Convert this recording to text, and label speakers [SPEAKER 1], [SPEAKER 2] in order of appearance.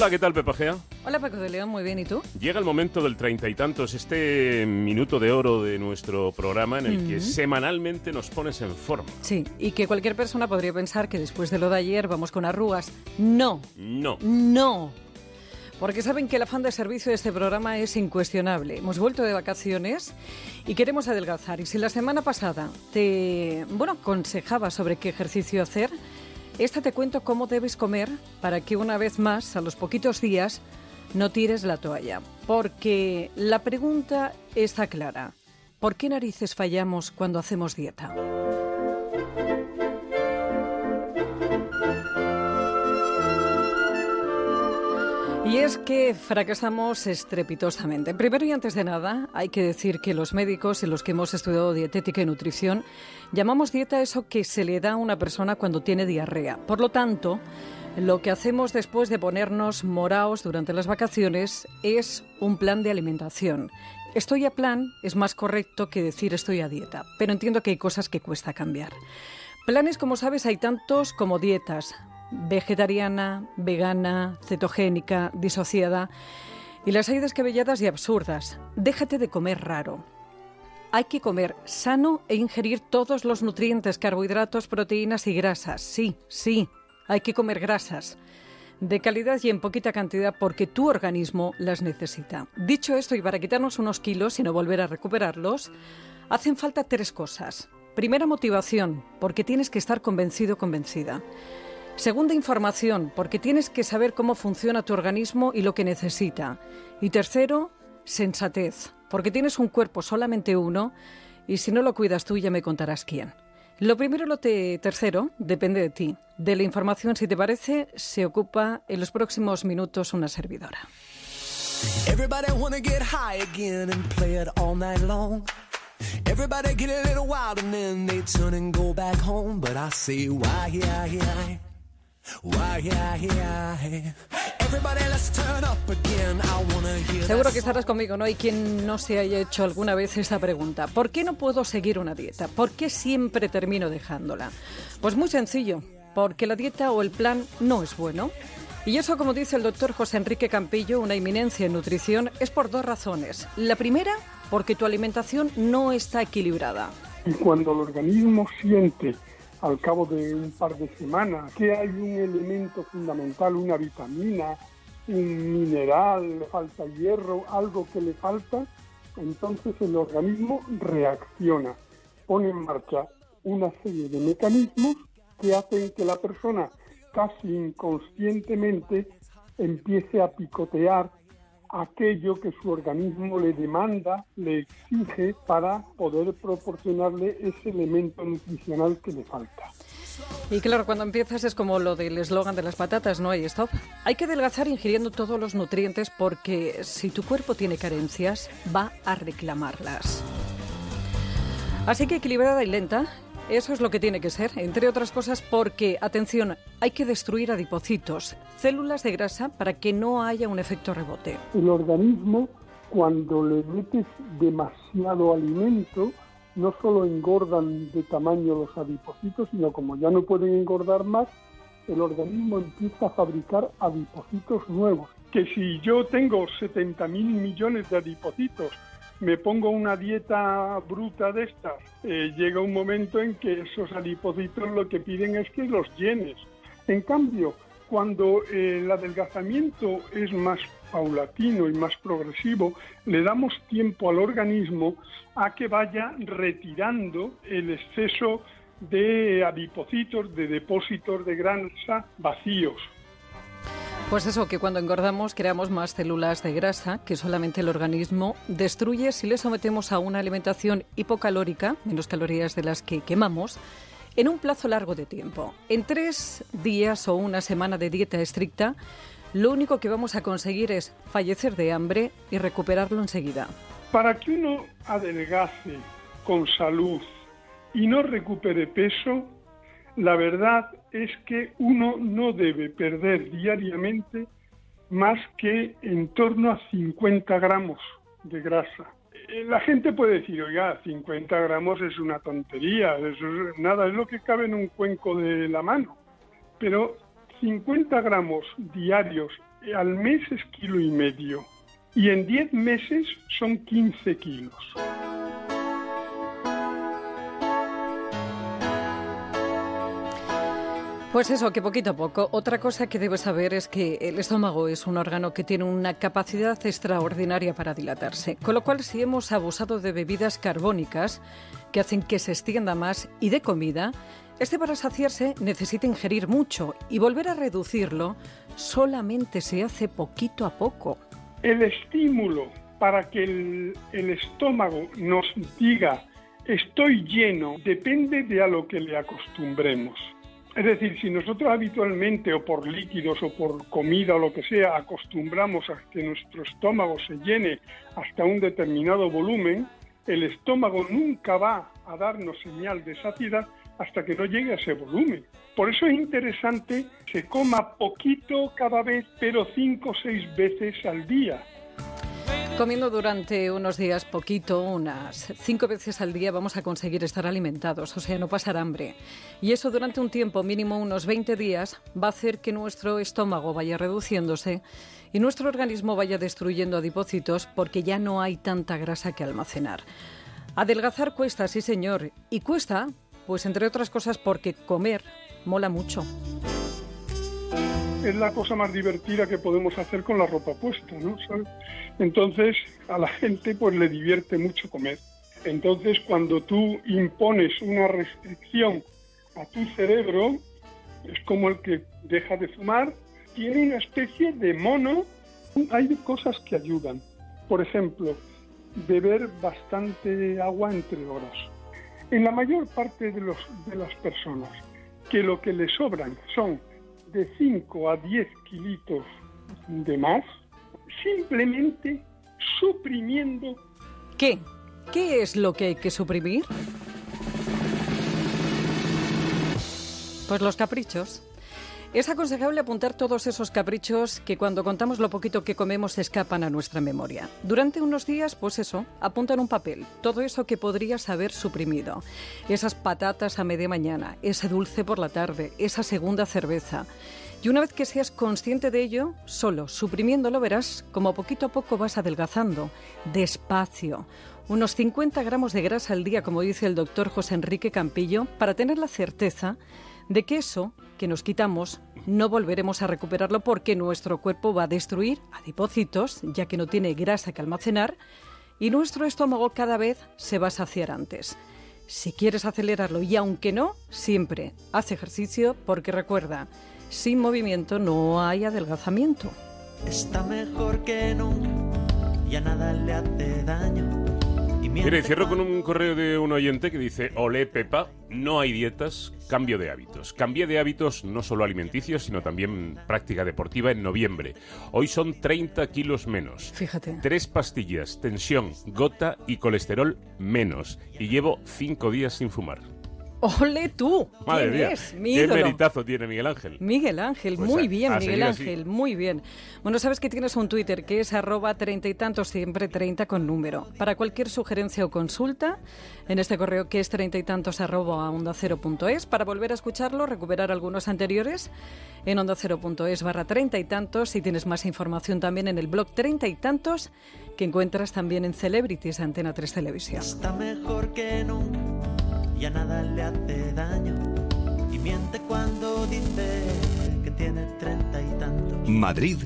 [SPEAKER 1] Hola, ¿qué tal, Pepa Gea?
[SPEAKER 2] Hola, Paco de León, muy bien, ¿y tú?
[SPEAKER 1] Llega el momento del treinta y tantos, este minuto de oro de nuestro programa en el que semanalmente nos pones en forma.
[SPEAKER 2] Sí, y que cualquier persona podría pensar que después de lo de ayer vamos con arrugas. No.
[SPEAKER 1] No.
[SPEAKER 2] No. Porque saben que el afán de servicio de este programa es incuestionable. Hemos vuelto de vacaciones y queremos adelgazar. Y si la semana pasada te, bueno, aconsejaba sobre qué ejercicio hacer, esta te cuento cómo debes comer para que una vez más, a los poquitos días, no tires la toalla. Porque la pregunta está clara. ¿Por qué narices fallamos cuando hacemos dieta? Y es que fracasamos estrepitosamente. Primero y antes de nada, hay que decir que los médicos y los que hemos estudiado dietética y nutrición llamamos dieta eso que se le da a una persona cuando tiene diarrea. Por lo tanto, lo que hacemos después de ponernos moraos durante las vacaciones es un plan de alimentación. Estoy a plan es más correcto que decir estoy a dieta, pero entiendo que hay cosas que cuesta cambiar. Planes, como sabes, hay tantos como dietas vegetariana, vegana, cetogénica, disociada. Y las hay descabelladas y absurdas. Déjate de comer raro. Hay que comer sano e ingerir todos los nutrientes, carbohidratos, proteínas y grasas. Sí, sí, hay que comer grasas. De calidad y en poquita cantidad porque tu organismo las necesita. Dicho esto, y para quitarnos unos kilos y no volver a recuperarlos, hacen falta tres cosas. Primera, motivación, porque tienes que estar convencido, convencida. Segunda, información, porque tienes que saber cómo funciona tu organismo y lo que necesita. Y tercero, sensatez, porque tienes un cuerpo solamente uno y si no lo cuidas tú ya me contarás quién. Lo primero lo tercero depende de ti. De la información, si te parece, se ocupa en los próximos minutos una servidora. Seguro que estarás conmigo, ¿no? Hay quien no se haya hecho alguna vez esta pregunta. ¿Por qué no puedo seguir una dieta? ¿Por qué siempre termino dejándola? Pues muy sencillo, porque la dieta o el plan no es bueno. Y eso, como dice el doctor José Enrique Campillo, una eminencia en nutrición, es por dos razones. La primera, porque tu alimentación no está equilibrada.
[SPEAKER 3] Y cuando el organismo siente al cabo de un par de semanas, que hay un elemento fundamental, una vitamina, un mineral, le falta hierro, algo que le falta, entonces el organismo reacciona, pone en marcha una serie de mecanismos que hacen que la persona casi inconscientemente empiece a picotear aquello que su organismo le demanda, le exige para poder proporcionarle ese elemento nutricional que le falta.
[SPEAKER 2] Y claro, cuando empiezas es como lo del eslogan de las patatas, no hay stop. Hay que adelgazar ingiriendo todos los nutrientes porque si tu cuerpo tiene carencias, va a reclamarlas. Así que equilibrada y lenta, eso es lo que tiene que ser, entre otras cosas porque, atención, hay que destruir adipocitos, células de grasa, para que no haya un efecto rebote.
[SPEAKER 3] El organismo, cuando le metes demasiado alimento, no solo engordan de tamaño los adipocitos, sino como ya no pueden engordar más, el organismo empieza a fabricar adipocitos nuevos. Que si yo tengo 70 mil millones de adipocitos me pongo una dieta bruta de estas, eh, llega un momento en que esos adipocitos lo que piden es que los llenes. En cambio, cuando eh, el adelgazamiento es más paulatino y más progresivo, le damos tiempo al organismo a que vaya retirando el exceso de adipocitos, de depósitos de grasa vacíos.
[SPEAKER 2] Pues eso, que cuando engordamos creamos más células de grasa que solamente el organismo destruye si le sometemos a una alimentación hipocalórica, menos calorías de las que quemamos, en un plazo largo de tiempo. En tres días o una semana de dieta estricta, lo único que vamos a conseguir es fallecer de hambre y recuperarlo enseguida.
[SPEAKER 3] Para que uno adelgace con salud y no recupere peso, la verdad es que uno no debe perder diariamente más que en torno a 50 gramos de grasa. Eh, la gente puede decir, oiga, 50 gramos es una tontería, es nada, es lo que cabe en un cuenco de la mano. Pero 50 gramos diarios al mes es kilo y medio y en 10 meses son 15 kilos.
[SPEAKER 2] Pues eso, que poquito a poco. Otra cosa que debes saber es que el estómago es un órgano que tiene una capacidad extraordinaria para dilatarse. Con lo cual, si hemos abusado de bebidas carbónicas que hacen que se extienda más y de comida, este para saciarse necesita ingerir mucho y volver a reducirlo solamente se hace poquito a poco.
[SPEAKER 3] El estímulo para que el, el estómago nos diga estoy lleno depende de a lo que le acostumbremos. Es decir, si nosotros habitualmente o por líquidos o por comida o lo que sea acostumbramos a que nuestro estómago se llene hasta un determinado volumen, el estómago nunca va a darnos señal de saciedad hasta que no llegue a ese volumen. Por eso es interesante que coma poquito cada vez, pero cinco o seis veces al día.
[SPEAKER 2] Comiendo durante unos días poquito, unas cinco veces al día, vamos a conseguir estar alimentados, o sea, no pasar hambre. Y eso durante un tiempo mínimo, unos 20 días, va a hacer que nuestro estómago vaya reduciéndose y nuestro organismo vaya destruyendo adipocitos porque ya no hay tanta grasa que almacenar. Adelgazar cuesta, sí señor. Y cuesta, pues entre otras cosas, porque comer mola mucho
[SPEAKER 3] es la cosa más divertida que podemos hacer con la ropa puesta, ¿no? Entonces a la gente pues le divierte mucho comer. Entonces cuando tú impones una restricción a tu cerebro, es como el que deja de fumar, tiene una especie de mono. Hay cosas que ayudan. Por ejemplo, beber bastante agua entre horas. En la mayor parte de, los, de las personas, que lo que le sobran son de 5 a 10 kilitos de más, simplemente suprimiendo.
[SPEAKER 2] ¿Qué? ¿Qué es lo que hay que suprimir? Pues los caprichos. Es aconsejable apuntar todos esos caprichos que cuando contamos lo poquito que comemos escapan a nuestra memoria. Durante unos días, pues eso, apunta en un papel todo eso que podrías haber suprimido. Esas patatas a media mañana, ese dulce por la tarde, esa segunda cerveza. Y una vez que seas consciente de ello, solo suprimiéndolo verás como poquito a poco vas adelgazando, despacio. Unos 50 gramos de grasa al día, como dice el doctor José Enrique Campillo, para tener la certeza de que eso que nos quitamos no volveremos a recuperarlo porque nuestro cuerpo va a destruir adipocitos, ya que no tiene grasa que almacenar, y nuestro estómago cada vez se va a saciar antes. Si quieres acelerarlo y aunque no, siempre haz ejercicio porque recuerda, sin movimiento no hay adelgazamiento.
[SPEAKER 4] Está mejor que nunca, ya nada le hace daño
[SPEAKER 1] Mire, cierro con un correo de un oyente que dice, Olé Pepa, no hay dietas, cambio de hábitos. Cambié de hábitos no solo alimenticios, sino también práctica deportiva en noviembre. Hoy son 30 kilos menos.
[SPEAKER 2] Fíjate.
[SPEAKER 1] Tres pastillas, tensión, gota y colesterol menos. Y llevo cinco días sin fumar.
[SPEAKER 2] ¡Ole tú!
[SPEAKER 1] Madre mía, ¿Qué meritazo tiene Miguel Ángel?
[SPEAKER 2] Miguel Ángel, pues muy bien, Miguel Ángel, muy bien. Bueno, sabes que tienes un Twitter que es arroba treinta y tantos, siempre treinta con número. Para cualquier sugerencia o consulta, en este correo que es treinta y tantos arroba onda cero punto es, para volver a escucharlo, recuperar algunos anteriores, en onda cero punto es barra treinta y tantos, y tienes más información también en el blog treinta y tantos, que encuentras también en Celebrities Antena 3 Televisión.
[SPEAKER 4] Está mejor que nunca ya nada le hace daño y miente cuando dice que tiene treinta y tantos.
[SPEAKER 5] Madrid